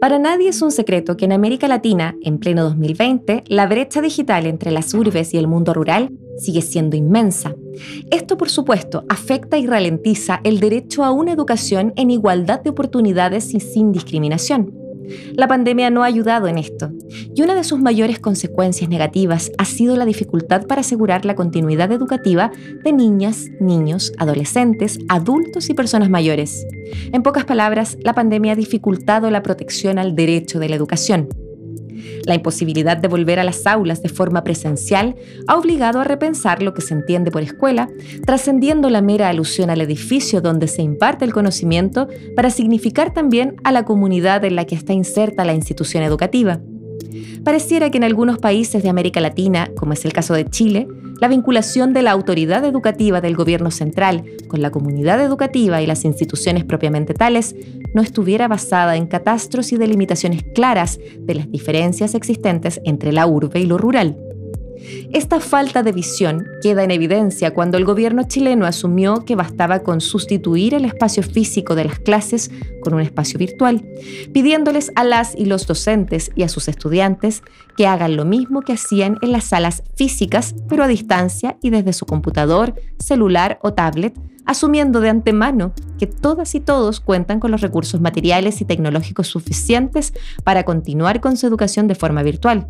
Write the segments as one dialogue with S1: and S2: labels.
S1: Para nadie es un secreto que en América Latina, en pleno 2020, la brecha digital entre las urbes y el mundo rural sigue siendo inmensa. Esto, por supuesto, afecta y ralentiza el derecho a una educación en igualdad de oportunidades y sin discriminación. La pandemia no ha ayudado en esto, y una de sus mayores consecuencias negativas ha sido la dificultad para asegurar la continuidad educativa de niñas, niños, adolescentes, adultos y personas mayores. En pocas palabras, la pandemia ha dificultado la protección al derecho de la educación. La imposibilidad de volver a las aulas de forma presencial ha obligado a repensar lo que se entiende por escuela, trascendiendo la mera alusión al edificio donde se imparte el conocimiento para significar también a la comunidad en la que está inserta la institución educativa. Pareciera que en algunos países de América Latina, como es el caso de Chile, la vinculación de la autoridad educativa del gobierno central con la comunidad educativa y las instituciones propiamente tales no estuviera basada en catastros y delimitaciones claras de las diferencias existentes entre la urbe y lo rural. Esta falta de visión queda en evidencia cuando el gobierno chileno asumió que bastaba con sustituir el espacio físico de las clases con un espacio virtual, pidiéndoles a las y los docentes y a sus estudiantes que hagan lo mismo que hacían en las salas físicas, pero a distancia y desde su computador, celular o tablet, asumiendo de antemano que todas y todos cuentan con los recursos materiales y tecnológicos suficientes para continuar con su educación de forma virtual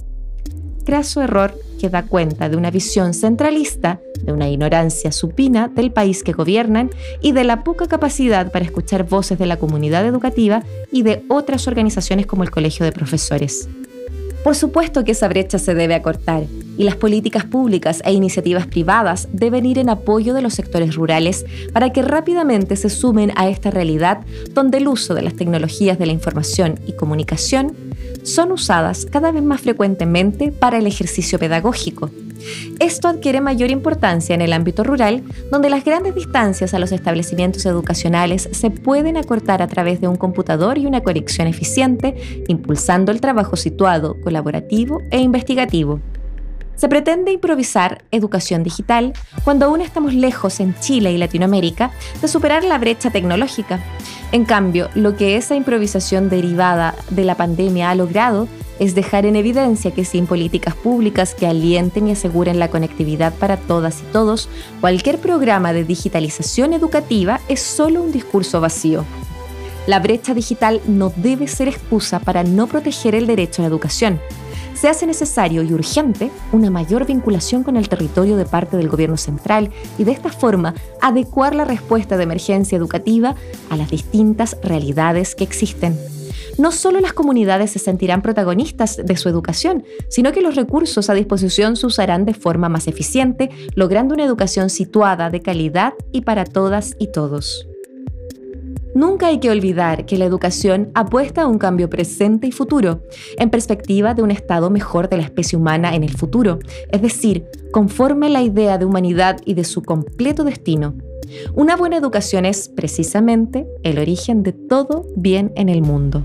S1: su error que da cuenta de una visión centralista, de una ignorancia supina del país que gobiernan y de la poca capacidad para escuchar voces de la comunidad educativa y de otras organizaciones como el Colegio de Profesores. Por supuesto que esa brecha se debe acortar y las políticas públicas e iniciativas privadas deben ir en apoyo de los sectores rurales para que rápidamente se sumen a esta realidad donde el uso de las tecnologías de la información y comunicación son usadas cada vez más frecuentemente para el ejercicio pedagógico. Esto adquiere mayor importancia en el ámbito rural, donde las grandes distancias a los establecimientos educacionales se pueden acortar a través de un computador y una conexión eficiente, impulsando el trabajo situado, colaborativo e investigativo. Se pretende improvisar educación digital cuando aún estamos lejos en Chile y Latinoamérica de superar la brecha tecnológica. En cambio, lo que esa improvisación derivada de la pandemia ha logrado es dejar en evidencia que sin políticas públicas que alienten y aseguren la conectividad para todas y todos, cualquier programa de digitalización educativa es solo un discurso vacío. La brecha digital no debe ser excusa para no proteger el derecho a la educación se hace necesario y urgente una mayor vinculación con el territorio de parte del gobierno central y de esta forma adecuar la respuesta de emergencia educativa a las distintas realidades que existen. No solo las comunidades se sentirán protagonistas de su educación, sino que los recursos a disposición se usarán de forma más eficiente, logrando una educación situada de calidad y para todas y todos. Nunca hay que olvidar que la educación apuesta a un cambio presente y futuro, en perspectiva de un estado mejor de la especie humana en el futuro, es decir, conforme la idea de humanidad y de su completo destino. Una buena educación es, precisamente, el origen de todo bien en el mundo.